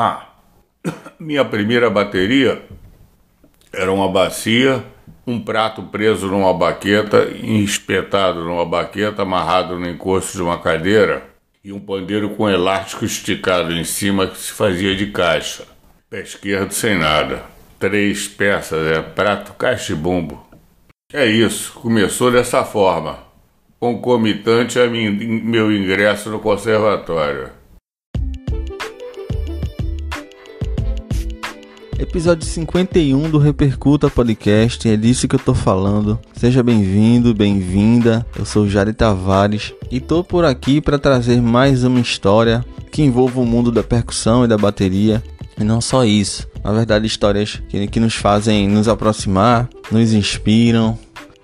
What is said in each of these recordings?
Ah, minha primeira bateria era uma bacia, um prato preso numa baqueta, espetado numa baqueta, amarrado no encosto de uma cadeira e um pandeiro com elástico esticado em cima que se fazia de caixa. Pé esquerdo sem nada. Três peças, é prato, caixa e bumbo. É isso, começou dessa forma, concomitante a mim, meu ingresso no conservatório. Episódio 51 do Repercuta Podcast, é disso que eu tô falando. Seja bem-vindo, bem-vinda. Eu sou Jari Tavares e tô por aqui para trazer mais uma história que envolva o mundo da percussão e da bateria. E não só isso, na verdade, histórias que, que nos fazem nos aproximar, nos inspiram,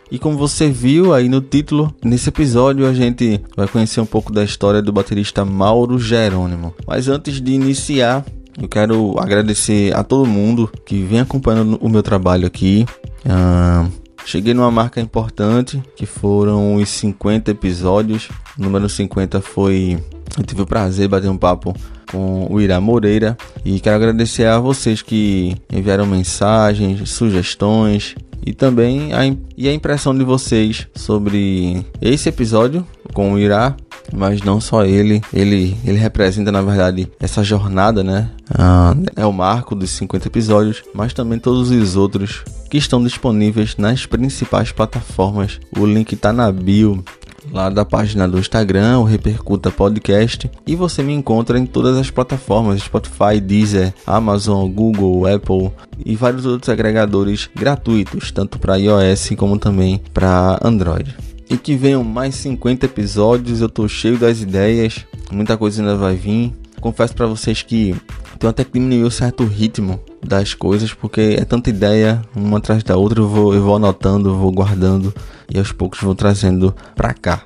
e como você viu aí no título, nesse episódio a gente vai conhecer um pouco da história do baterista Mauro Jerônimo. Mas antes de iniciar, eu quero agradecer a todo mundo que vem acompanhando o meu trabalho aqui. Uh, cheguei numa marca importante, que foram os 50 episódios. O número 50 foi. Eu tive o prazer de bater um papo com o Irá Moreira e quero agradecer a vocês que enviaram mensagens, sugestões e também a, e a impressão de vocês sobre esse episódio com o Irá mas não só ele, ele, ele representa na verdade essa jornada, né? Ah, é o marco dos 50 episódios, mas também todos os outros que estão disponíveis nas principais plataformas. O link está na bio lá da página do Instagram, o Repercuta Podcast, e você me encontra em todas as plataformas: Spotify, Deezer, Amazon, Google, Apple e vários outros agregadores gratuitos, tanto para iOS como também para Android e que venham mais 50 episódios. Eu tô cheio das ideias, muita coisa ainda vai vir. Confesso para vocês que tenho até que diminuir o certo ritmo das coisas, porque é tanta ideia, uma atrás da outra. Eu vou, eu vou anotando, vou guardando e aos poucos vou trazendo pra cá.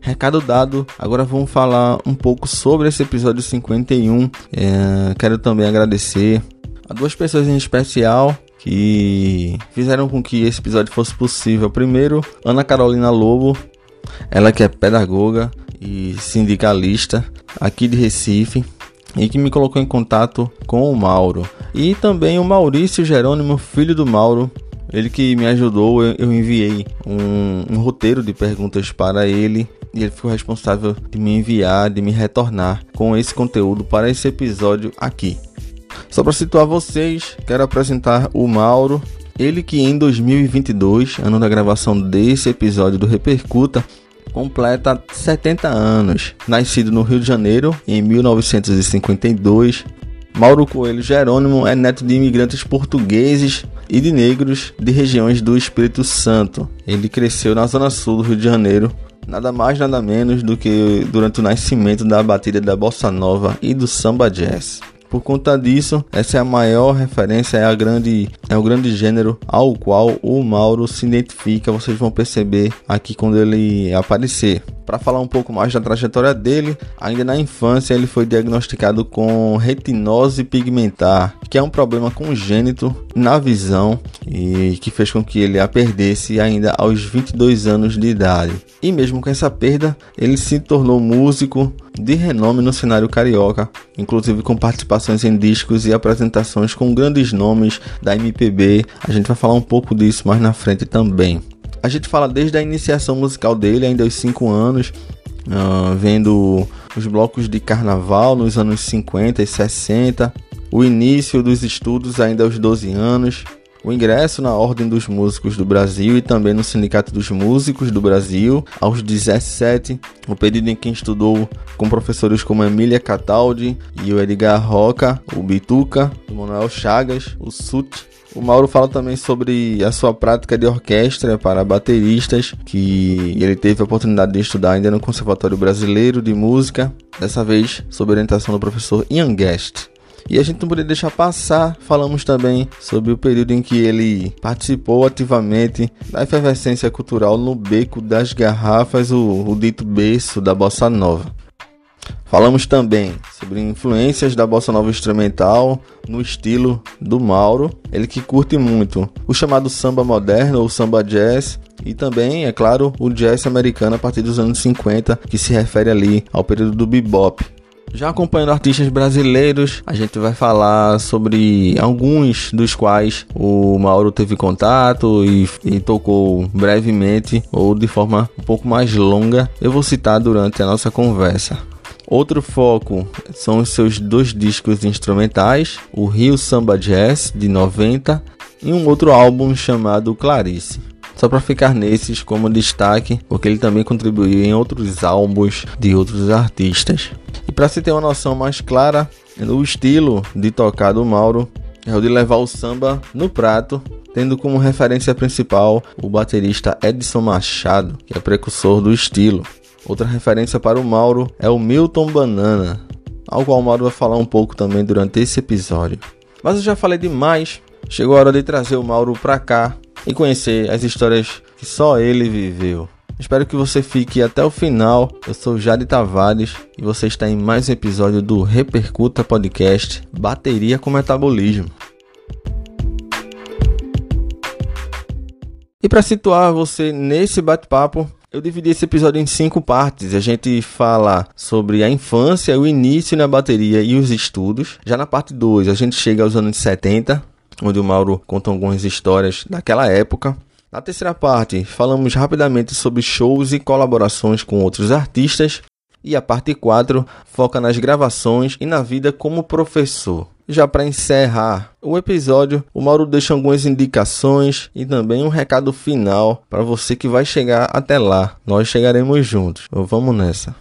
Recado dado, agora vamos falar um pouco sobre esse episódio 51. É, quero também agradecer a duas pessoas em especial que fizeram com que esse episódio fosse possível. Primeiro, Ana Carolina Lobo, ela que é pedagoga e sindicalista aqui de Recife e que me colocou em contato com o Mauro. E também o Maurício Jerônimo, filho do Mauro, ele que me ajudou, eu enviei um, um, roteiro de perguntas para ele e ele ficou responsável de me enviar, de me retornar com esse conteúdo para esse episódio aqui. Só para situar vocês, quero apresentar o Mauro, ele que em 2022, ano da gravação desse episódio do Repercuta, completa 70 anos. Nascido no Rio de Janeiro em 1952, Mauro Coelho Jerônimo é neto de imigrantes portugueses e de negros de regiões do Espírito Santo. Ele cresceu na zona sul do Rio de Janeiro, nada mais nada menos do que durante o nascimento da batida da bossa nova e do samba jazz. Por conta disso, essa é a maior referência, é, a grande, é o grande gênero ao qual o Mauro se identifica. Vocês vão perceber aqui quando ele aparecer. Para falar um pouco mais da trajetória dele, ainda na infância ele foi diagnosticado com retinose pigmentar, que é um problema congênito na visão e que fez com que ele a perdesse ainda aos 22 anos de idade. E mesmo com essa perda, ele se tornou músico de renome no cenário carioca, inclusive com participações em discos e apresentações com grandes nomes da MPB. A gente vai falar um pouco disso mais na frente também. A gente fala desde a iniciação musical dele, ainda aos 5 anos, uh, vendo os blocos de carnaval nos anos 50 e 60, o início dos estudos ainda aos 12 anos, o ingresso na Ordem dos Músicos do Brasil e também no Sindicato dos Músicos do Brasil aos 17, o período em que estudou com professores como Emília Cataldi e o Edgar Roca, o Bituca, o Manuel Chagas, o Sut o Mauro fala também sobre a sua prática de orquestra para bateristas, que ele teve a oportunidade de estudar ainda no Conservatório Brasileiro de Música, dessa vez sob orientação do professor Ian Guest. E a gente não poderia deixar passar, falamos também sobre o período em que ele participou ativamente da efervescência cultural no Beco das Garrafas, o, o dito berço da Bossa Nova. Falamos também sobre influências da bossa nova instrumental no estilo do Mauro, ele que curte muito o chamado samba moderno ou samba jazz e também, é claro, o jazz americano a partir dos anos 50, que se refere ali ao período do bebop. Já acompanhando artistas brasileiros, a gente vai falar sobre alguns dos quais o Mauro teve contato e, e, tocou brevemente ou de forma um pouco mais longa. Eu vou citar durante a nossa conversa. Outro foco são os seus dois discos instrumentais, o Rio Samba Jazz de 90 e um outro álbum chamado Clarice só para ficar nesses como destaque, porque ele também contribuiu em outros álbuns de outros artistas. E para se ter uma noção mais clara, o estilo de tocar do Mauro é o de levar o samba no prato, tendo como referência principal o baterista Edson Machado, que é precursor do estilo. Outra referência para o Mauro é o Milton Banana, ao qual o Mauro vai falar um pouco também durante esse episódio. Mas eu já falei demais, chegou a hora de trazer o Mauro para cá e conhecer as histórias que só ele viveu. Espero que você fique até o final. Eu sou Jade Tavares e você está em mais um episódio do Repercuta Podcast Bateria com Metabolismo. E para situar você nesse bate-papo, eu dividi esse episódio em cinco partes. A gente fala sobre a infância, o início na bateria e os estudos. Já na parte 2, a gente chega aos anos 70, onde o Mauro conta algumas histórias daquela época. Na terceira parte, falamos rapidamente sobre shows e colaborações com outros artistas. E a parte 4 foca nas gravações e na vida como professor. Já para encerrar o episódio, o Mauro deixa algumas indicações e também um recado final para você que vai chegar até lá. Nós chegaremos juntos. Vamos nessa.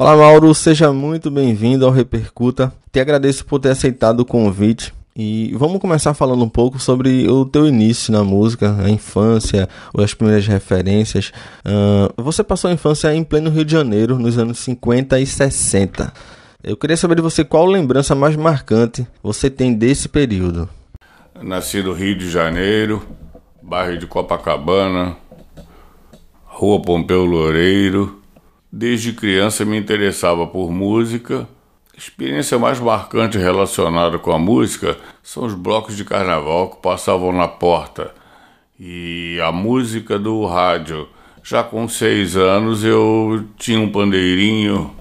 Olá, Mauro, seja muito bem-vindo ao Repercuta. Te agradeço por ter aceitado o convite. E vamos começar falando um pouco sobre o teu início na música, a infância, as primeiras referências. Uh, você passou a infância em pleno Rio de Janeiro, nos anos 50 e 60. Eu queria saber de você qual lembrança mais marcante você tem desse período. Nasci no Rio de Janeiro, bairro de Copacabana, Rua Pompeu Loureiro. Desde criança me interessava por música. A experiência mais marcante relacionada com a música são os blocos de carnaval que passavam na porta e a música do rádio. Já com seis anos eu tinha um pandeirinho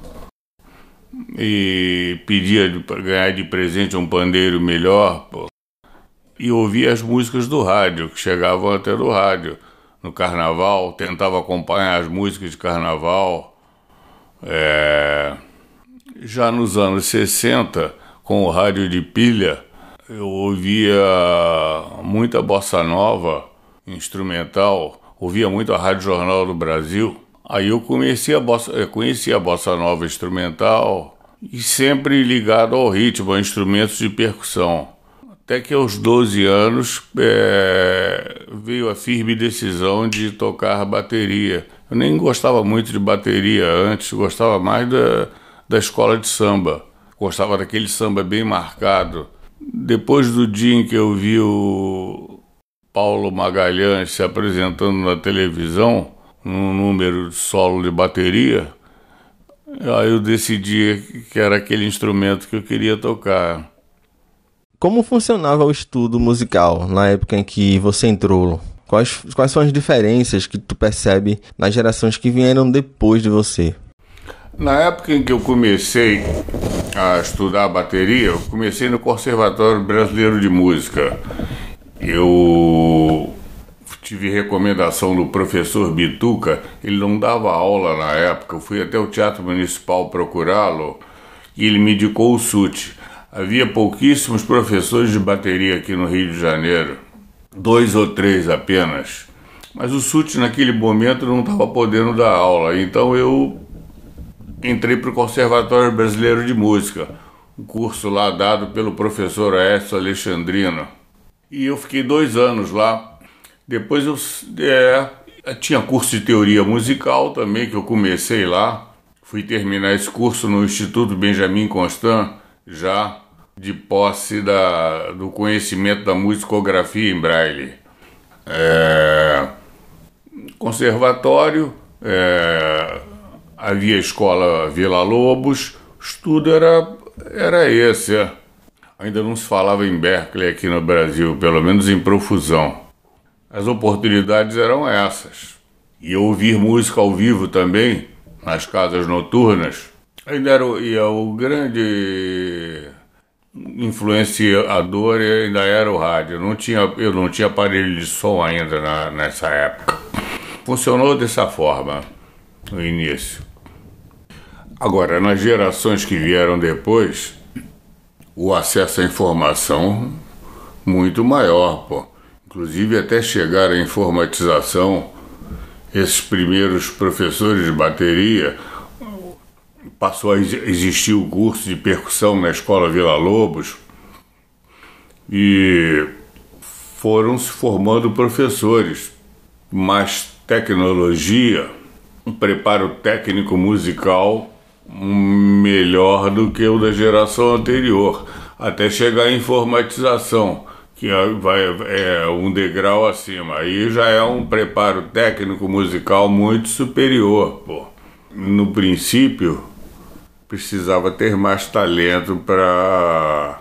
e pedia para ganhar de presente um pandeiro melhor pô, e ouvia as músicas do rádio que chegavam até do rádio no carnaval, tentava acompanhar as músicas de carnaval é, já nos anos 60, com o rádio de pilha, eu ouvia muita bossa nova instrumental, ouvia muito a Rádio Jornal do Brasil. Aí eu comecei a bossa, conheci a bossa nova instrumental e sempre ligado ao ritmo, a instrumentos de percussão. Até que aos 12 anos é, veio a firme decisão de tocar bateria. Eu nem gostava muito de bateria antes, gostava mais da, da escola de samba. Gostava daquele samba bem marcado. Depois do dia em que eu vi o Paulo Magalhães se apresentando na televisão, num número de solo de bateria, aí eu decidi que era aquele instrumento que eu queria tocar. Como funcionava o estudo musical na época em que você entrou? Quais, quais são as diferenças que tu percebe nas gerações que vieram depois de você? Na época em que eu comecei a estudar bateria, eu comecei no Conservatório Brasileiro de Música. Eu tive recomendação do professor Bituca, ele não dava aula na época, eu fui até o Teatro Municipal procurá-lo e ele me indicou o SUT. Havia pouquíssimos professores de bateria aqui no Rio de Janeiro, dois ou três apenas. Mas o SUT naquele momento não estava podendo dar aula, então eu entrei para o Conservatório Brasileiro de Música, um curso lá dado pelo professor Aécio Alexandrino. E eu fiquei dois anos lá. Depois eu é, tinha curso de teoria musical também, que eu comecei lá. Fui terminar esse curso no Instituto Benjamin Constant, já de posse da, do conhecimento da musicografia em braille. É, conservatório, é, havia escola Vila Lobos, estudo era, era esse. É. Ainda não se falava em Berkeley aqui no Brasil, pelo menos em profusão. As oportunidades eram essas. E ouvir música ao vivo também nas casas noturnas, ainda era o, e o grande influenciador ainda era o rádio. Não tinha, eu não tinha aparelho de som ainda na, nessa época. Funcionou dessa forma no início. Agora, nas gerações que vieram depois, o acesso à informação muito maior, pô. Inclusive até chegar à informatização esses primeiros professores de bateria, passou a existir o curso de percussão na Escola Vila Lobos e foram se formando professores, mais tecnologia, um preparo técnico musical melhor do que o da geração anterior, até chegar à informatização que é, vai é um degrau acima. Aí já é um preparo técnico musical muito superior, pô. No princípio, precisava ter mais talento para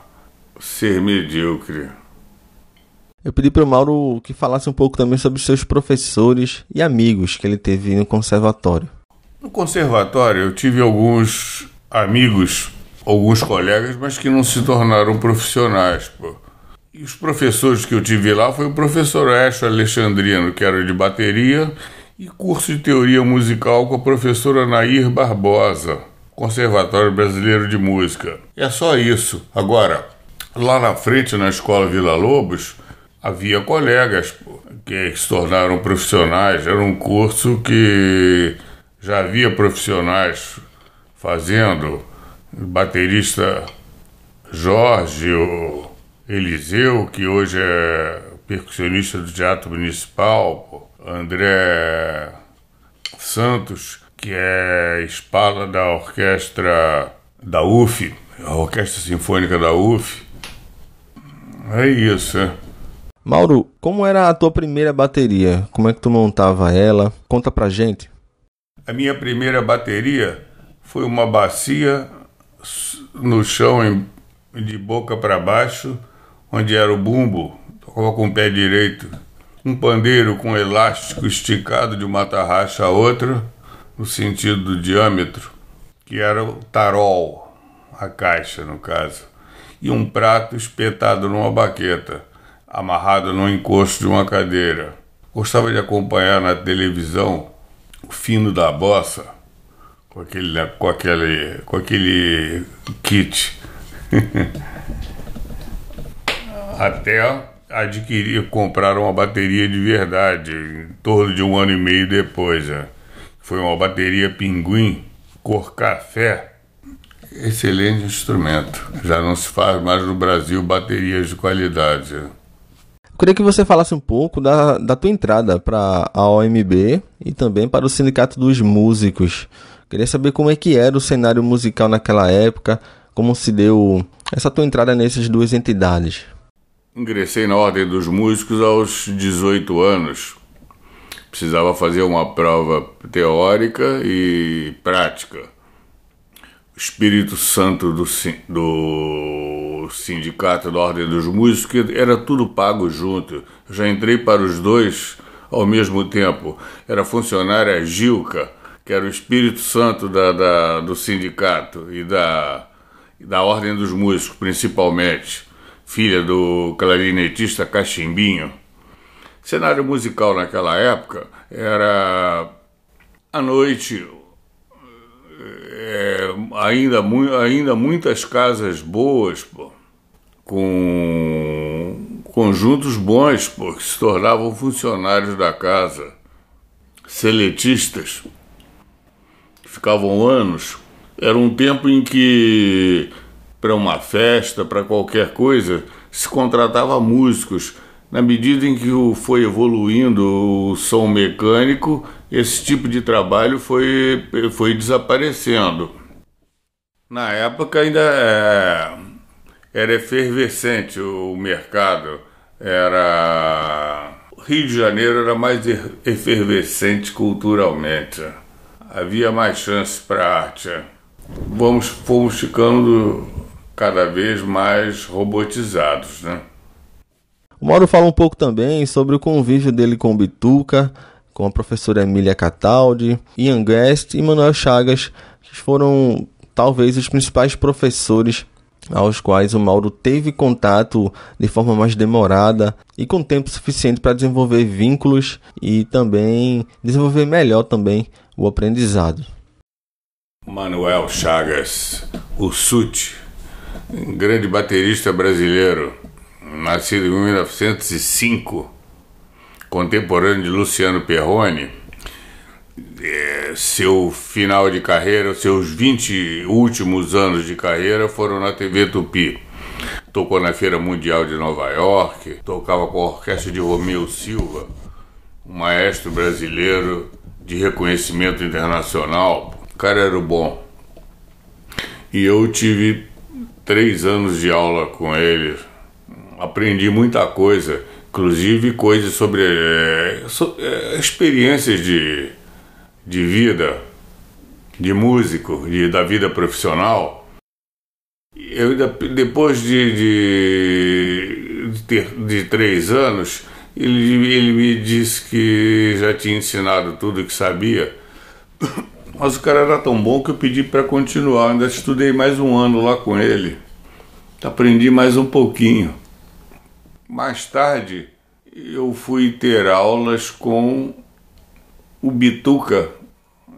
ser medíocre. Eu pedi para o Mauro que falasse um pouco também sobre seus professores e amigos que ele teve no conservatório. No conservatório eu tive alguns amigos, alguns colegas, mas que não se tornaram profissionais, pô. E os professores que eu tive lá foi o professor Echo Alexandrino, que era de bateria, e curso de teoria musical com a professora Nair Barbosa, Conservatório Brasileiro de Música. É só isso. Agora, lá na frente, na escola Vila Lobos, havia colegas que se tornaram profissionais. Era um curso que já havia profissionais fazendo. Baterista Jorge, o Eliseu, que hoje é percussionista do Teatro Municipal, André Santos, que é espala da orquestra da UF, a Orquestra Sinfônica da UF. É isso, é. Mauro, como era a tua primeira bateria? Como é que tu montava ela? Conta pra gente. A minha primeira bateria foi uma bacia no chão de boca para baixo onde era o bumbo, tocava com o pé direito, um pandeiro com elástico esticado de uma tarraxa a outra, no sentido do diâmetro, que era o tarol, a caixa no caso, e um prato espetado numa baqueta, amarrado no encosto de uma cadeira. Gostava de acompanhar na televisão o fino da bossa, com aquele, com aquele, com aquele kit. até adquirir, comprar uma bateria de verdade, em torno de um ano e meio depois. Né? Foi uma bateria Pinguim, cor café. Excelente instrumento. Já não se faz mais no Brasil baterias de qualidade. Eu queria que você falasse um pouco da, da tua entrada para a OMB e também para o Sindicato dos Músicos. Queria saber como é que era o cenário musical naquela época, como se deu essa tua entrada nessas duas entidades. Ingressei na Ordem dos Músicos aos 18 anos. Precisava fazer uma prova teórica e prática. O Espírito Santo do, do Sindicato da Ordem dos Músicos era tudo pago junto. Eu já entrei para os dois ao mesmo tempo. Era funcionária Gilca, que era o Espírito Santo da, da do sindicato e da, da Ordem dos Músicos, principalmente filha do clarinetista Cachimbinho. Cenário musical naquela época era à noite, é, ainda, ainda muitas casas boas, pô, com conjuntos bons, pô, que se tornavam funcionários da casa, seletistas, que ficavam anos. Era um tempo em que para uma festa, para qualquer coisa, se contratava músicos na medida em que foi evoluindo o som mecânico, esse tipo de trabalho foi, foi desaparecendo. Na época ainda é, era efervescente o mercado, era Rio de Janeiro era mais efervescente culturalmente, havia mais chance para arte. Vamos, fomos ficando cada vez mais robotizados, né? O Mauro fala um pouco também sobre o convívio dele com o Bituca, com a professora Emília Cataldi, Ian Guest e Manuel Chagas, que foram talvez os principais professores aos quais o Mauro teve contato de forma mais demorada e com tempo suficiente para desenvolver vínculos e também desenvolver melhor também o aprendizado. Manuel Chagas, o Sute, um grande baterista brasileiro, nascido em 1905, contemporâneo de Luciano Perrone, é, seu final de carreira, seus 20 últimos anos de carreira foram na TV Tupi. Tocou na Feira Mundial de Nova York, tocava com a orquestra de Romeu Silva, um maestro brasileiro de reconhecimento internacional. O cara era bom. E eu tive três anos de aula com ele aprendi muita coisa, inclusive coisas sobre é, so, é, experiências de, de vida, de músico, de, da vida profissional. Eu, depois de, de, de, ter, de três anos, ele, ele me disse que já tinha ensinado tudo que sabia. Mas o cara era tão bom que eu pedi para continuar. Ainda estudei mais um ano lá com ele. Aprendi mais um pouquinho. Mais tarde, eu fui ter aulas com o Bituca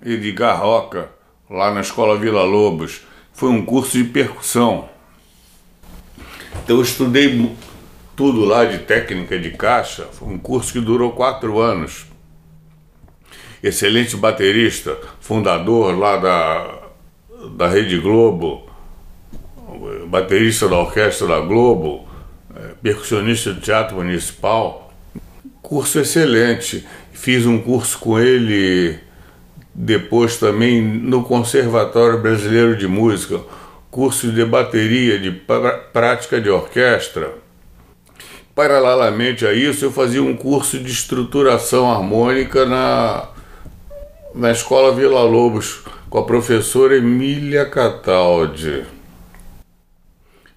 Edgar Roca, lá na Escola Vila Lobos. Foi um curso de percussão. Então, eu estudei tudo lá de técnica de caixa. Foi um curso que durou quatro anos. Excelente baterista, fundador lá da, da Rede Globo, baterista da Orquestra da Globo, percussionista do Teatro Municipal. Curso excelente. Fiz um curso com ele depois também no Conservatório Brasileiro de Música, curso de bateria, de prática de orquestra. Paralelamente a isso, eu fazia um curso de estruturação harmônica na, na Escola Vila Lobos com a professora Emília Cataldi.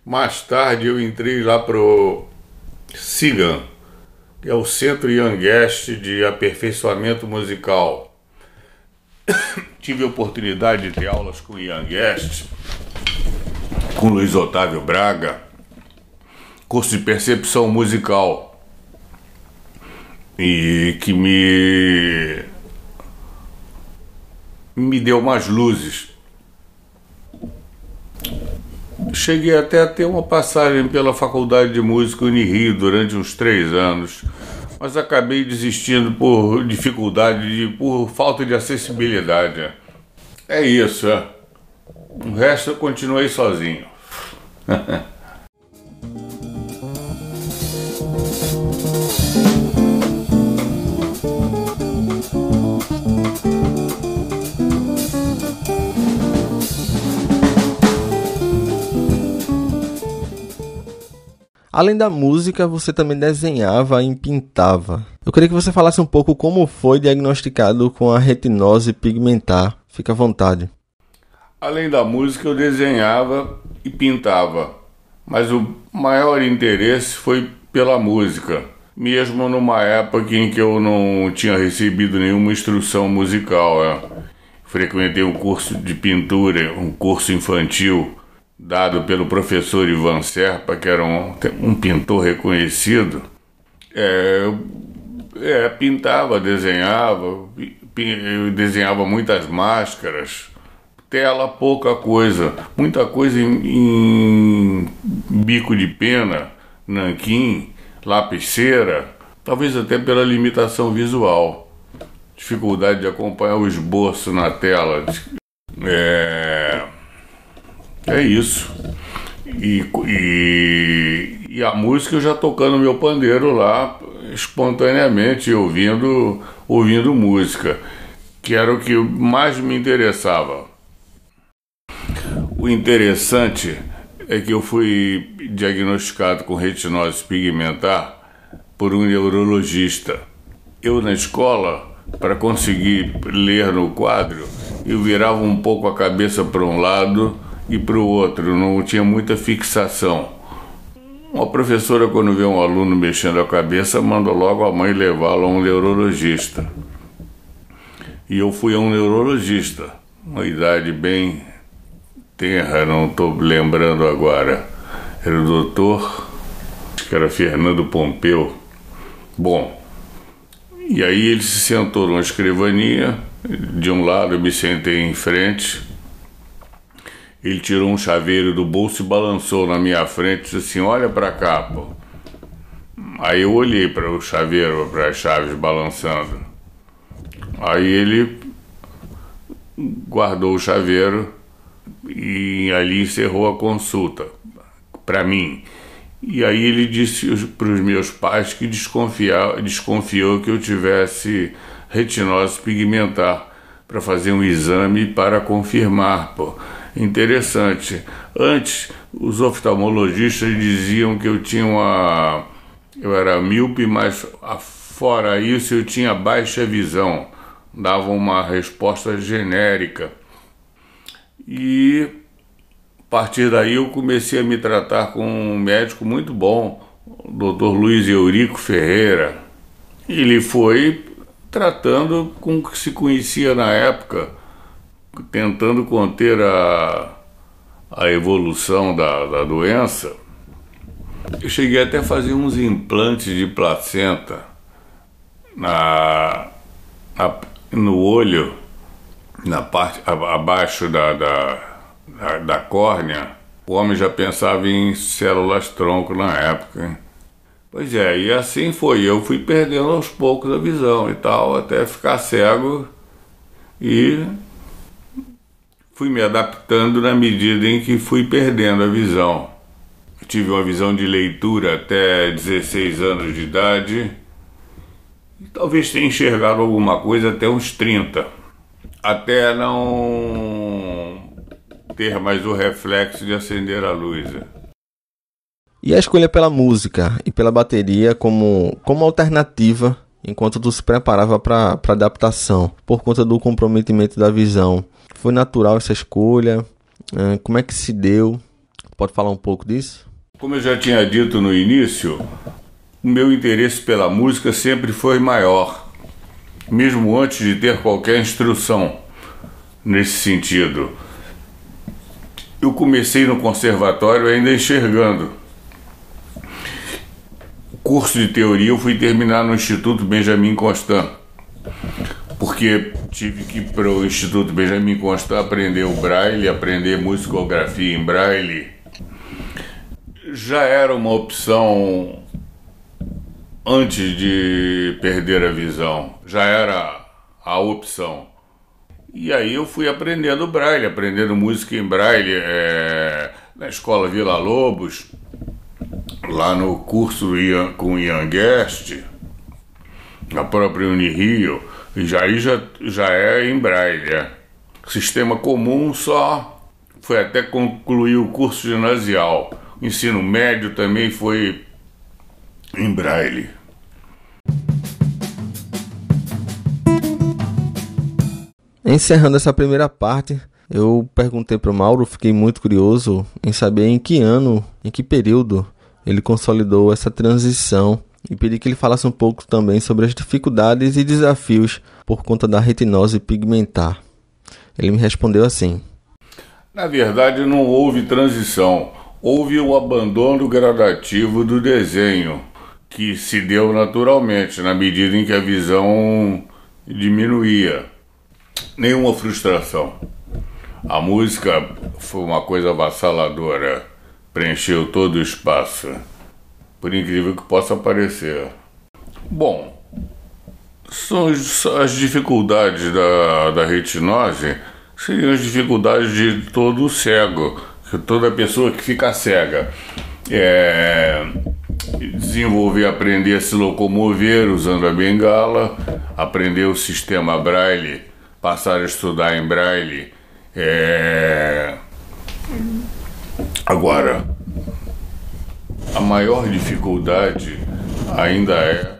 Mais tarde eu entrei lá pro SIGAM, que é o Centro Young Guest de Aperfeiçoamento Musical. Tive a oportunidade de ter aulas com Young Guest, com Luiz Otávio Braga, curso de percepção musical, e que me me deu mais luzes Cheguei até a ter uma passagem pela Faculdade de Música Unirio durante uns três anos, mas acabei desistindo por dificuldade, de, por falta de acessibilidade. É isso, é. O resto eu continuei sozinho. Além da música, você também desenhava e pintava. Eu queria que você falasse um pouco como foi diagnosticado com a retinose pigmentar. Fica à vontade. Além da música, eu desenhava e pintava, mas o maior interesse foi pela música, mesmo numa época em que eu não tinha recebido nenhuma instrução musical. É. Frequentei um curso de pintura, um curso infantil dado pelo professor Ivan Serpa, que era um, um pintor reconhecido, é, é, pintava, desenhava, desenhava muitas máscaras, tela pouca coisa, muita coisa em, em bico de pena, nanquim, lapiseira, talvez até pela limitação visual, dificuldade de acompanhar o esboço na tela. É, é isso. E, e, E a música eu já tocando meu pandeiro lá espontaneamente, ouvindo, ouvindo música, que era o que mais me interessava. O interessante é que eu fui diagnosticado com retinose pigmentar por um neurologista. Eu na escola, para conseguir ler no quadro, eu virava um pouco a cabeça para um lado e para o outro, não tinha muita fixação. Uma professora, quando vê um aluno mexendo a cabeça, manda logo a mãe levá-lo a um neurologista. E eu fui a um neurologista, uma idade bem tenra, não estou lembrando agora. Era o doutor, acho que era Fernando Pompeu. Bom, e aí ele se sentou numa escrivania, de um lado eu me sentei em frente, ele tirou um chaveiro do bolso e balançou na minha frente e disse assim: Olha para cá, pô. Aí eu olhei para o chaveiro, para as chaves balançando. Aí ele guardou o chaveiro e ali encerrou a consulta para mim. E aí ele disse para os meus pais que desconfiou que eu tivesse retinose pigmentar para fazer um exame para confirmar, pô. Interessante. Antes, os oftalmologistas diziam que eu tinha uma. Eu era míope, mas fora isso eu tinha baixa visão. Davam uma resposta genérica. E a partir daí eu comecei a me tratar com um médico muito bom, o Dr. Luiz Eurico Ferreira. Ele foi tratando com o que se conhecia na época tentando conter a, a evolução da, da doença, eu cheguei até a fazer uns implantes de placenta na, na no olho, na parte abaixo da, da, da, da córnea. O homem já pensava em células tronco na época. Hein? Pois é, e assim foi. Eu fui perdendo aos poucos a visão e tal, até ficar cego e fui me adaptando na medida em que fui perdendo a visão. tive uma visão de leitura até 16 anos de idade e talvez tenha enxergado alguma coisa até uns 30, até não ter mais o reflexo de acender a luz. E a escolha pela música e pela bateria como, como alternativa enquanto tu se preparava para adaptação, por conta do comprometimento da visão. Foi natural essa escolha? Como é que se deu? Pode falar um pouco disso? Como eu já tinha dito no início, o meu interesse pela música sempre foi maior, mesmo antes de ter qualquer instrução nesse sentido. Eu comecei no conservatório ainda enxergando. O curso de teoria eu fui terminar no Instituto Benjamin Constant porque tive que ir para o Instituto Benjamin Constant aprender o braille, aprender musicografia em braille. Já era uma opção antes de perder a visão, já era a opção. E aí eu fui aprendendo braille, aprendendo música em braille é, na escola Vila Lobos, lá no curso com Ian Guest, na própria Unirio aí já, já é em braille. É. Sistema comum só foi até concluir o curso ginasial. O ensino médio também foi em braille. Encerrando essa primeira parte, eu perguntei para o Mauro, fiquei muito curioso em saber em que ano, em que período ele consolidou essa transição e pedi que ele falasse um pouco também sobre as dificuldades e desafios por conta da retinose pigmentar. Ele me respondeu assim: Na verdade, não houve transição, houve o um abandono gradativo do desenho, que se deu naturalmente na medida em que a visão diminuía. Nenhuma frustração. A música foi uma coisa avassaladora, preencheu todo o espaço por incrível que possa parecer. Bom, são as dificuldades da, da retinose, seriam as dificuldades de todo cego, toda pessoa que fica cega. é, desenvolver, aprender a se locomover usando a bengala, aprender o sistema Braille, passar a estudar em Braille. É... Agora, a maior dificuldade ainda é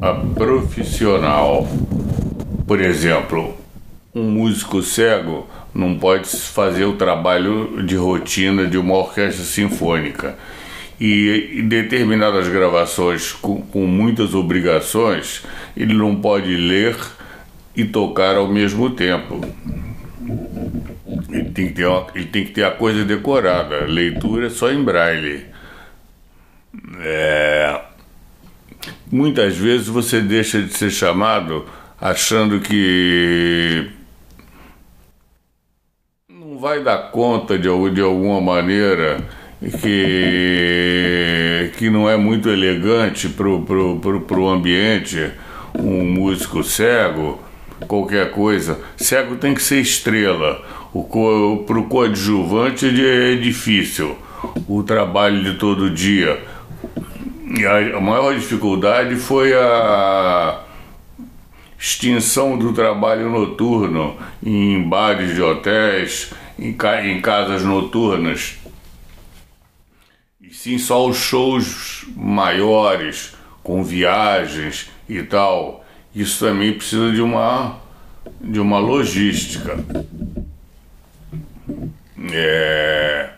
a profissional. Por exemplo, um músico cego não pode fazer o trabalho de rotina de uma orquestra sinfônica. E determinadas gravações com, com muitas obrigações, ele não pode ler e tocar ao mesmo tempo. Ele tem que ter, uma, ele tem que ter a coisa decorada. Leitura é só em braille. Muitas vezes você deixa de ser chamado achando que não vai dar conta de, de alguma maneira que, que não é muito elegante para o pro, pro, pro ambiente um músico cego, qualquer coisa. Cego tem que ser estrela. O coadjuvante é difícil. O trabalho de todo dia. E a, maior dificuldade foi a extinção do trabalho noturno em bares de hotéis, em, em casas noturnas. E sim só os shows maiores, com viagens e tal. Isso também precisa de uma, de uma logística. É,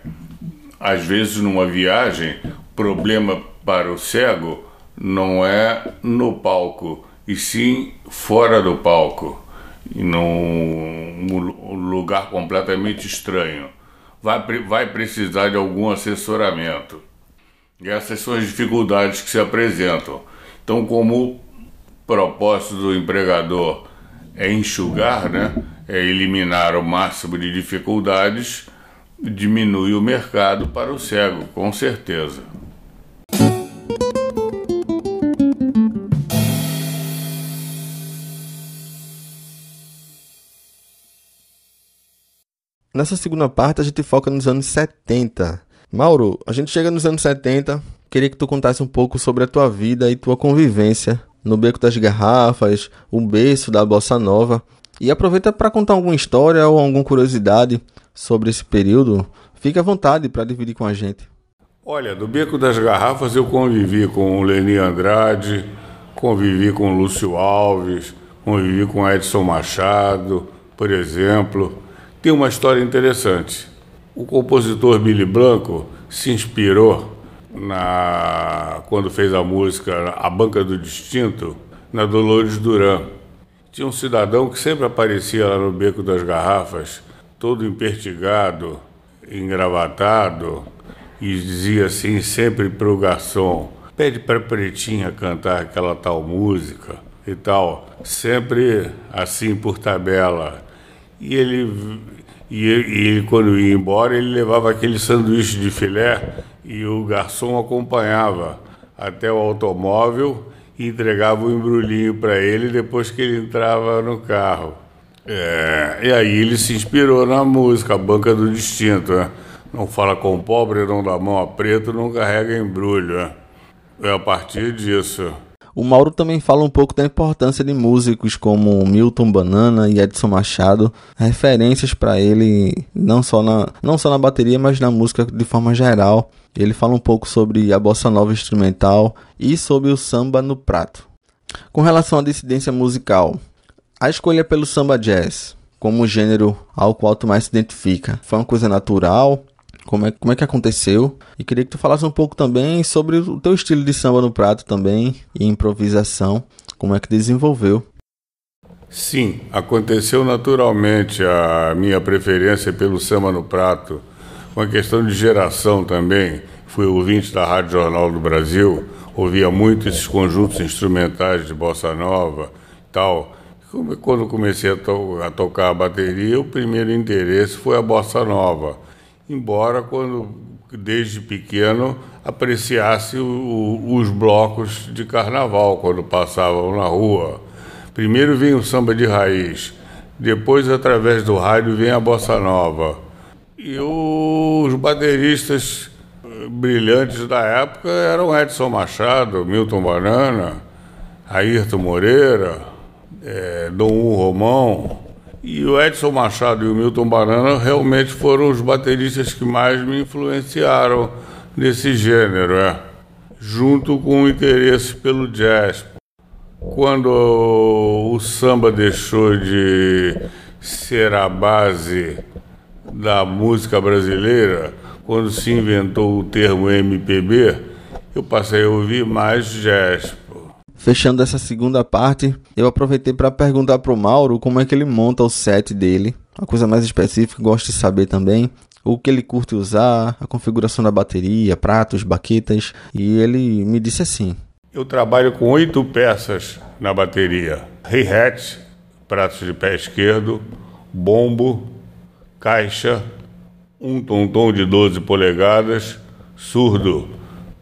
às vezes numa viagem, problema para o cego não é no palco e sim fora do palco, num lugar completamente estranho. Vai, vai precisar de algum assessoramento. E essas são as dificuldades que se apresentam. Então, como o propósito do empregador é enxugar, né, é eliminar o máximo de dificuldades, diminui o mercado para o cego, com certeza. Nessa segunda parte a gente foca nos anos 70. Mauro, a gente chega nos anos 70, queria que tu contasse um pouco sobre a tua vida e tua convivência no Beco das Garrafas, o berço da Bossa Nova. E aproveita para contar alguma história ou alguma curiosidade sobre esse período. Fique à vontade para dividir com a gente. Olha, do Beco das Garrafas eu convivi com o Leni Andrade, convivi com o Lúcio Alves, convivi com Edson Machado, por exemplo tem uma história interessante. O compositor Billy Blanco se inspirou na quando fez a música A Banca do Distinto na Dolores Duran. Tinha um cidadão que sempre aparecia lá no beco das garrafas, todo empertigado, engravatado, e dizia assim sempre para o garçom: pede para Pretinha cantar aquela tal música e tal, sempre assim por tabela. E ele, e ele, quando ia embora, ele levava aquele sanduíche de filé e o garçom acompanhava até o automóvel e entregava o um embrulhinho para ele depois que ele entrava no carro. É, e aí ele se inspirou na música, a Banca do Distinto. Né? Não fala com o pobre, não dá mão a preto, não carrega embrulho. Né? É a partir disso. O Mauro também fala um pouco da importância de músicos como Milton Banana e Edson Machado, referências para ele não só na não só na bateria, mas na música de forma geral. Ele fala um pouco sobre a bossa nova instrumental e sobre o samba no prato. Com relação à dissidência musical, a escolha pelo samba jazz como gênero ao qual tu mais se identifica foi uma coisa natural como é, como é que aconteceu. E queria que tu falasse um pouco também sobre o teu estilo de samba no prato também e improvisação, como é que desenvolveu. Sim, aconteceu naturalmente a minha preferência pelo samba no prato, uma questão de geração também. Fui ouvinte da Rádio Jornal do Brasil, ouvia muito esses conjuntos instrumentais de bossa nova, tal. Quando comecei a, to a tocar a bateria, o primeiro interesse foi a bossa nova embora quando desde pequeno apreciasse o, os blocos de carnaval quando passavam na rua. Primeiro vem o samba de raiz, depois através do rádio vem a bossa nova. E os bateristas brilhantes da época eram Edson Machado, Milton Banana, Ayrton Moreira, é, Dom U Romão. E o Edson Machado e o Milton Banana realmente foram os bateristas que mais me influenciaram nesse gênero, é. junto com o interesse pelo jazz. Quando o samba deixou de ser a base da música brasileira, quando se inventou o termo MPB, eu passei a ouvir mais jazz. Fechando essa segunda parte, eu aproveitei para perguntar pro Mauro como é que ele monta o set dele. Uma coisa mais específica, gosto de saber também o que ele curte usar, a configuração da bateria, pratos, baquetas, e ele me disse assim: Eu trabalho com oito peças na bateria: hi-hat, pratos de pé esquerdo, bombo, caixa, um tom-tom de 12 polegadas, surdo,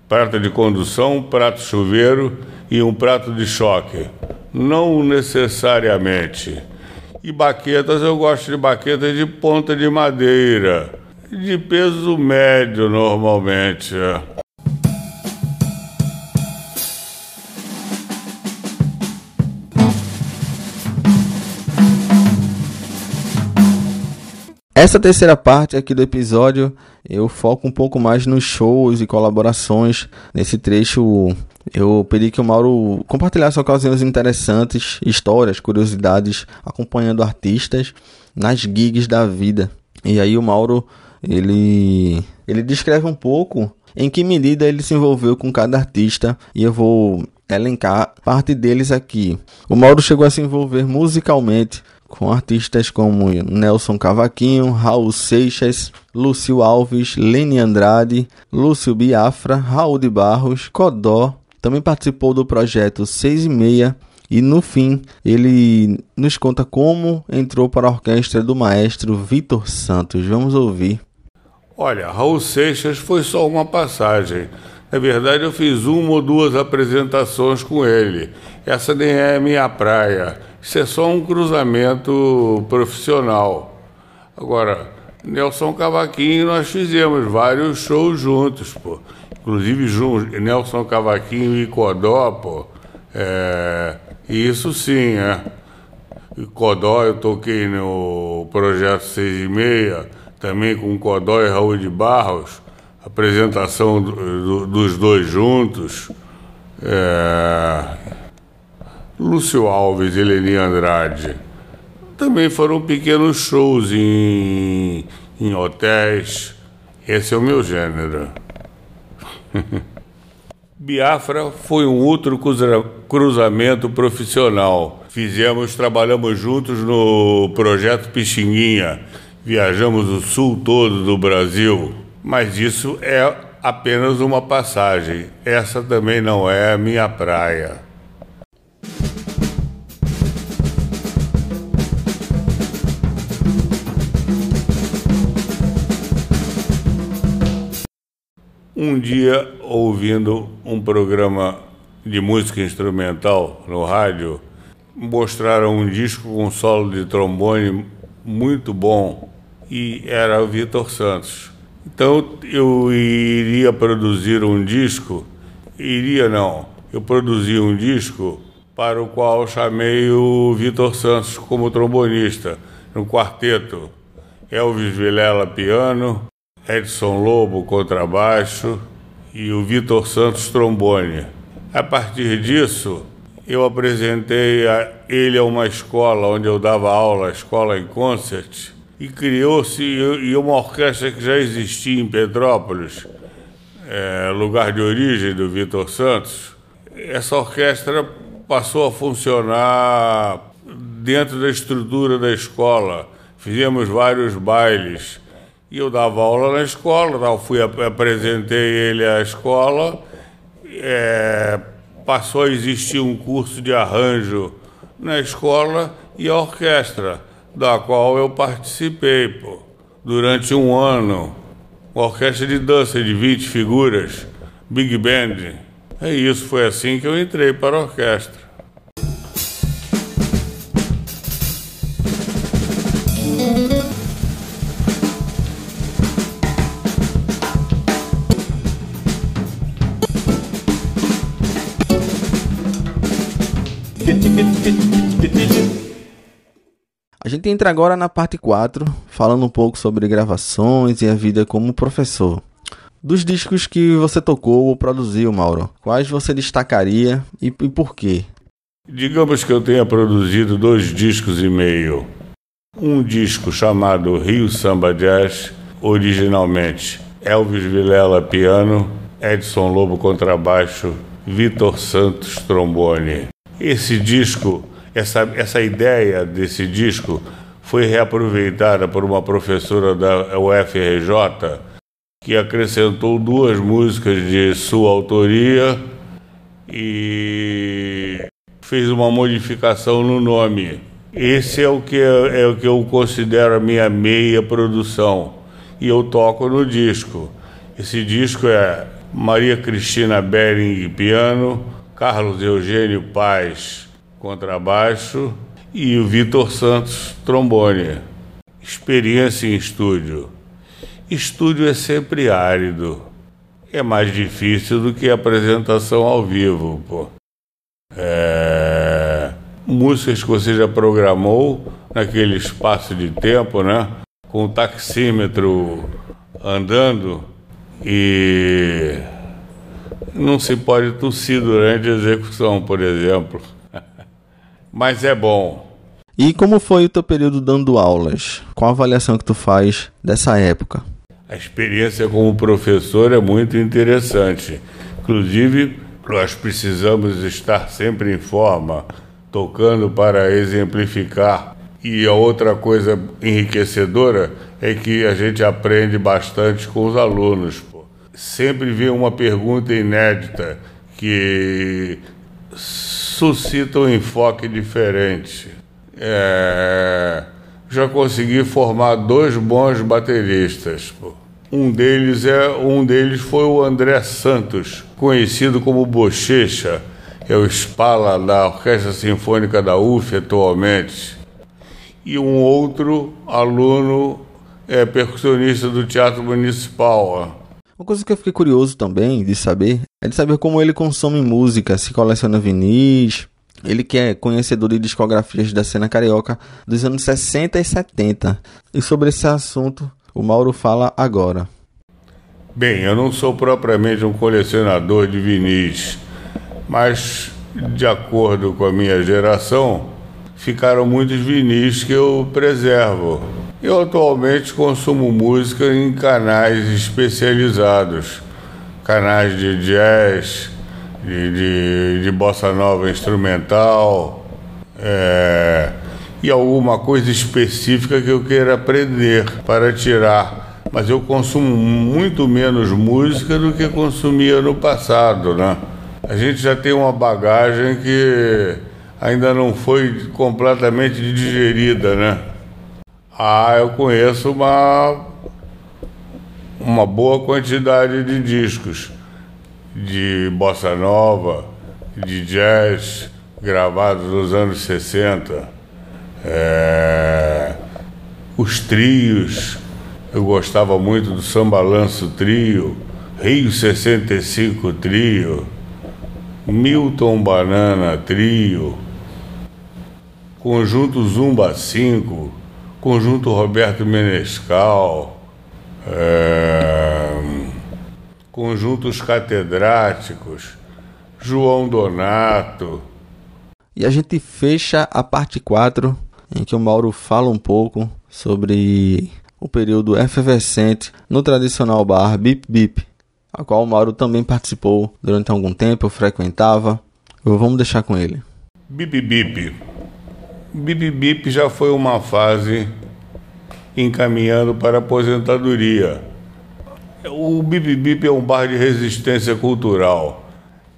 prata de condução, prato chuveiro e um prato de choque. Não necessariamente. E baquetas, eu gosto de baquetas de ponta de madeira, de peso médio normalmente. Essa terceira parte aqui do episódio eu foco um pouco mais nos shows e colaborações. Nesse trecho eu pedi que o Mauro compartilhasse ocasiões interessantes, histórias, curiosidades, acompanhando artistas nas gigs da vida. E aí o Mauro ele ele descreve um pouco em que medida ele se envolveu com cada artista e eu vou elencar parte deles aqui. O Mauro chegou a se envolver musicalmente com artistas como Nelson Cavaquinho, Raul Seixas, Lúcio Alves, Lene Andrade, Lúcio Biafra, Raul de Barros, Codó. Também participou do projeto 6 e meia e no fim ele nos conta como entrou para a orquestra do maestro Vitor Santos. Vamos ouvir. Olha, Raul Seixas foi só uma passagem. Na verdade, eu fiz uma ou duas apresentações com ele. Essa nem é minha praia. Isso é só um cruzamento profissional. Agora, Nelson Cavaquinho, nós fizemos vários shows juntos, pô. Inclusive Nelson Cavaquinho e Codó, pô. É, isso sim, é. E Codó eu toquei no projeto 6 e meia, também com Codó e Raul de Barros, apresentação do, do, dos dois juntos. É, Lúcio Alves e Leni Andrade. Também foram pequenos shows em, em hotéis. Esse é o meu gênero. Biafra foi um outro cruzamento profissional. Fizemos, trabalhamos juntos no projeto Pixinguinha. Viajamos o sul todo do Brasil. Mas isso é apenas uma passagem. Essa também não é a minha praia. Um dia, ouvindo um programa de música instrumental no rádio, mostraram um disco com solo de trombone muito bom e era o Vitor Santos. Então eu iria produzir um disco, iria não, eu produzi um disco para o qual chamei o Vitor Santos como trombonista, no quarteto. Elvis Vilela piano, Edson Lobo, contrabaixo, e o Vitor Santos, trombone. A partir disso, eu apresentei a ele a uma escola onde eu dava aula, a escola em concert, e criou-se uma orquestra que já existia em Petrópolis, é, lugar de origem do Vitor Santos. Essa orquestra passou a funcionar dentro da estrutura da escola. Fizemos vários bailes e eu dava aula na escola, tal, fui, apresentei ele à escola, é, passou a existir um curso de arranjo na escola e a orquestra, da qual eu participei pô, durante um ano. Uma orquestra de dança de 20 figuras, Big Band. É isso, foi assim que eu entrei para a orquestra. Gente entra agora na parte 4, falando um pouco sobre gravações e a vida como professor. Dos discos que você tocou ou produziu, Mauro, quais você destacaria e, e por quê? Digamos que eu tenha produzido dois discos e meio. Um disco chamado Rio Samba Jazz, originalmente Elvis Vilela piano, Edson Lobo contrabaixo, Vitor Santos trombone. Esse disco essa, essa ideia desse disco foi reaproveitada por uma professora da UFRJ que acrescentou duas músicas de sua autoria e fez uma modificação no nome. Esse é o que, é o que eu considero a minha meia produção e eu toco no disco. Esse disco é Maria Cristina Bering piano, Carlos Eugênio Paz contrabaixo e o Vitor Santos, trombone. Experiência em estúdio. Estúdio é sempre árido. É mais difícil do que apresentação ao vivo, pô. É... Músicas que você já programou naquele espaço de tempo, né? Com o taxímetro andando e não se pode tossir durante a execução, por exemplo mas é bom. E como foi o teu período dando aulas? Qual a avaliação que tu faz dessa época? A experiência como professor é muito interessante. Inclusive, nós precisamos estar sempre em forma, tocando para exemplificar. E a outra coisa enriquecedora é que a gente aprende bastante com os alunos. Sempre vem uma pergunta inédita que suscita um enfoque diferente. É, já consegui formar dois bons bateristas. Um deles é um deles foi o André Santos, conhecido como Bochecha, é o espala da Orquestra Sinfônica da UF atualmente. E um outro aluno é percussionista do Teatro Municipal, uma coisa que eu fiquei curioso também de saber é de saber como ele consome música, se coleciona vinis. Ele que é conhecedor de discografias da cena carioca dos anos 60 e 70. E sobre esse assunto, o Mauro fala agora. Bem, eu não sou propriamente um colecionador de vinis, mas de acordo com a minha geração, ficaram muitos vinis que eu preservo. Eu atualmente consumo música em canais especializados, canais de jazz, de, de, de bossa nova instrumental, é, e alguma coisa específica que eu queira aprender para tirar. Mas eu consumo muito menos música do que consumia no passado, né? A gente já tem uma bagagem que ainda não foi completamente digerida, né? Ah, eu conheço uma, uma boa quantidade de discos. De bossa nova, de jazz, gravados nos anos 60. É, os trios, eu gostava muito do Sambalanço Trio, Rio 65 Trio, Milton Banana Trio, Conjunto Zumba 5, Conjunto Roberto Menescal, é, Conjuntos Catedráticos, João Donato. E a gente fecha a parte 4, em que o Mauro fala um pouco sobre o período efervescente no tradicional bar Bip Bip, a qual o Mauro também participou durante algum tempo, frequentava. Vamos deixar com ele. Bip Bip Bip Bip já foi uma fase encaminhando para a aposentadoria. O Bip Bip é um bar de resistência cultural.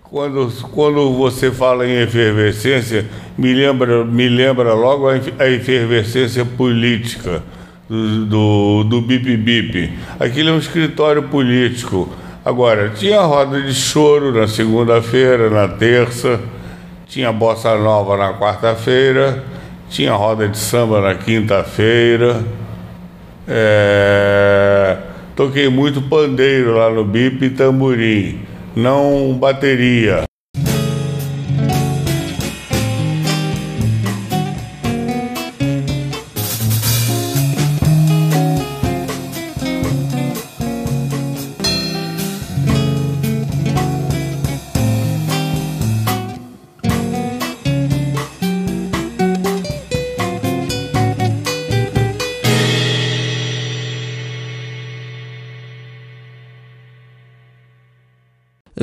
Quando, quando você fala em efervescência, me lembra, me lembra logo a efervescência política do, do, do Bip Bip. Aquilo é um escritório político. Agora, tinha roda de choro na segunda-feira, na terça, tinha bossa nova na quarta-feira tinha roda de samba na quinta-feira. É... Toquei muito pandeiro lá no BIP e tamborim, não bateria.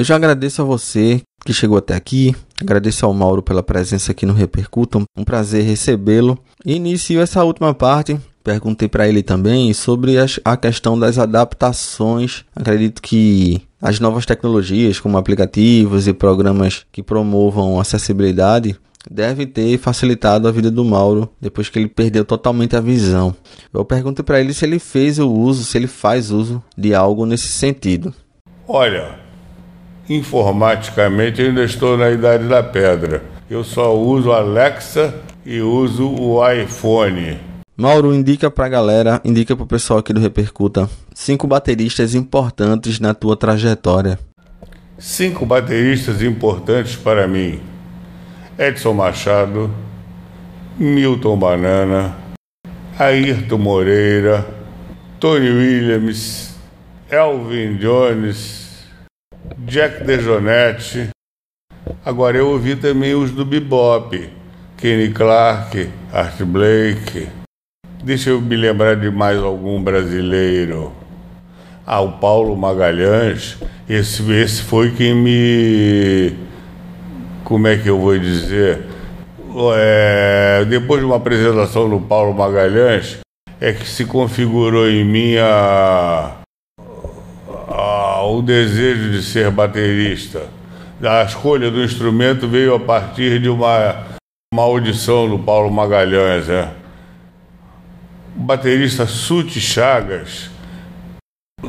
Eu já agradeço a você que chegou até aqui, agradeço ao Mauro pela presença aqui no Repercuta, um prazer recebê-lo. Inicio essa última parte perguntei para ele também sobre a questão das adaptações. Acredito que as novas tecnologias, como aplicativos e programas que promovam acessibilidade, deve ter facilitado a vida do Mauro depois que ele perdeu totalmente a visão. Eu pergunto para ele se ele fez o uso, se ele faz uso de algo nesse sentido. Olha, informaticamente eu ainda estou na idade da pedra. Eu só uso Alexa e uso o iPhone. Mauro indica pra galera, indica pro pessoal aqui do Repercuta, cinco bateristas importantes na tua trajetória. Cinco bateristas importantes para mim. Edson Machado, Milton Banana, Ayrton Moreira, Tony Williams, Elvin Jones, Jack DeJohnette. Agora eu ouvi também os do bebop, Kenny Clark, Art Blake. Deixa eu me lembrar de mais algum brasileiro. Ah, o Paulo Magalhães. Esse, esse foi quem me como é que eu vou dizer? É, depois de uma apresentação do Paulo Magalhães, é que se configurou em mim a, o desejo de ser baterista. A escolha do instrumento veio a partir de uma, uma audição do Paulo Magalhães. Né? O baterista Suti Chagas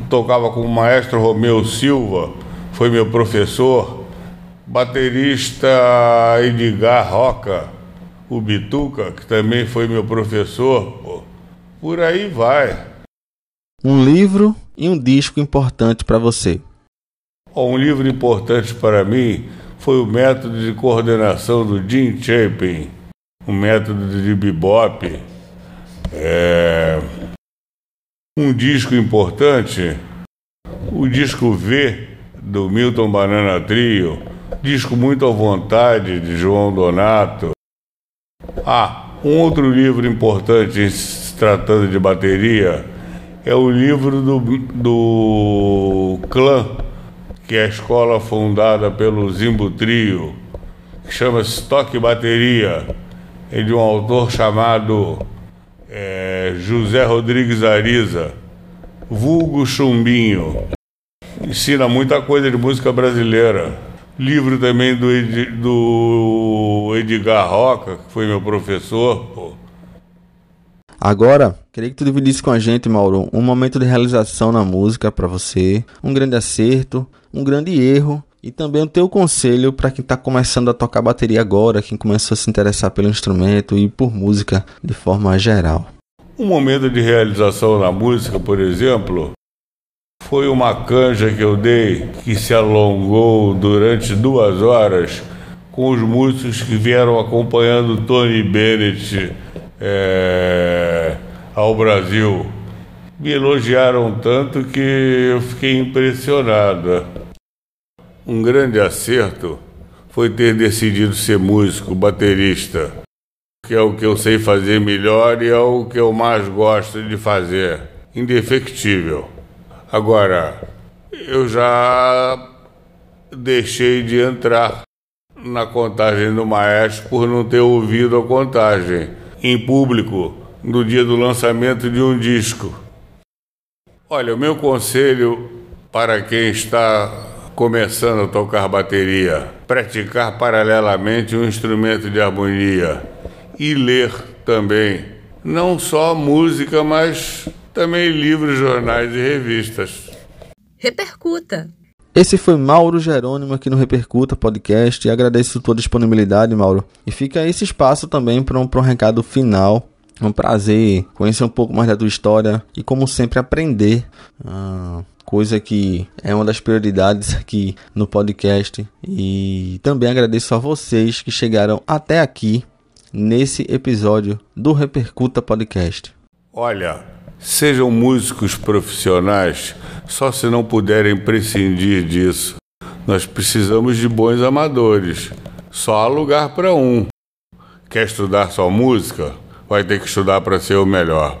tocava com o maestro Romeu Silva, foi meu professor baterista Edgar Roca, o Bituca, que também foi meu professor, por aí vai. Um livro e um disco importante para você. Um livro importante para mim foi o método de coordenação do Jim Chapin, o método de bebop. É... Um disco importante, o disco V do Milton Banana Trio, Disco muito à vontade de João Donato. Ah, um outro livro importante se tratando de bateria é o livro do, do Clã, que é a escola fundada pelo Zimbo Trio, que chama-se Toque Bateria. É de um autor chamado é, José Rodrigues Ariza, vulgo Chumbinho. Ensina muita coisa de música brasileira. Livro também do, Ed, do Edgar Roca, que foi meu professor. Pô. Agora, queria que tu dividisse com a gente, Mauro, um momento de realização na música para você, um grande acerto, um grande erro e também o teu conselho para quem está começando a tocar bateria agora, quem começou a se interessar pelo instrumento e por música de forma geral. Um momento de realização na música, por exemplo, foi uma canja que eu dei que se alongou durante duas horas com os músicos que vieram acompanhando Tony Bennett é, ao Brasil. Me elogiaram tanto que eu fiquei impressionado. Um grande acerto foi ter decidido ser músico, baterista, que é o que eu sei fazer melhor e é o que eu mais gosto de fazer. Indefectível. Agora, eu já deixei de entrar na contagem do maestro por não ter ouvido a contagem em público no dia do lançamento de um disco. Olha, o meu conselho para quem está começando a tocar bateria, praticar paralelamente um instrumento de harmonia e ler também, não só música, mas também livros, jornais e revistas. Repercuta. Esse foi Mauro Jerônimo aqui no Repercuta Podcast. E agradeço a tua disponibilidade, Mauro. E fica esse espaço também para um, um recado final. É um prazer conhecer um pouco mais da tua história e, como sempre, aprender. Ah, coisa que é uma das prioridades aqui no podcast. E também agradeço a vocês que chegaram até aqui nesse episódio do Repercuta Podcast. Olha, Sejam músicos profissionais, só se não puderem prescindir disso. Nós precisamos de bons amadores. Só há lugar para um. Quer estudar só música? Vai ter que estudar para ser o melhor.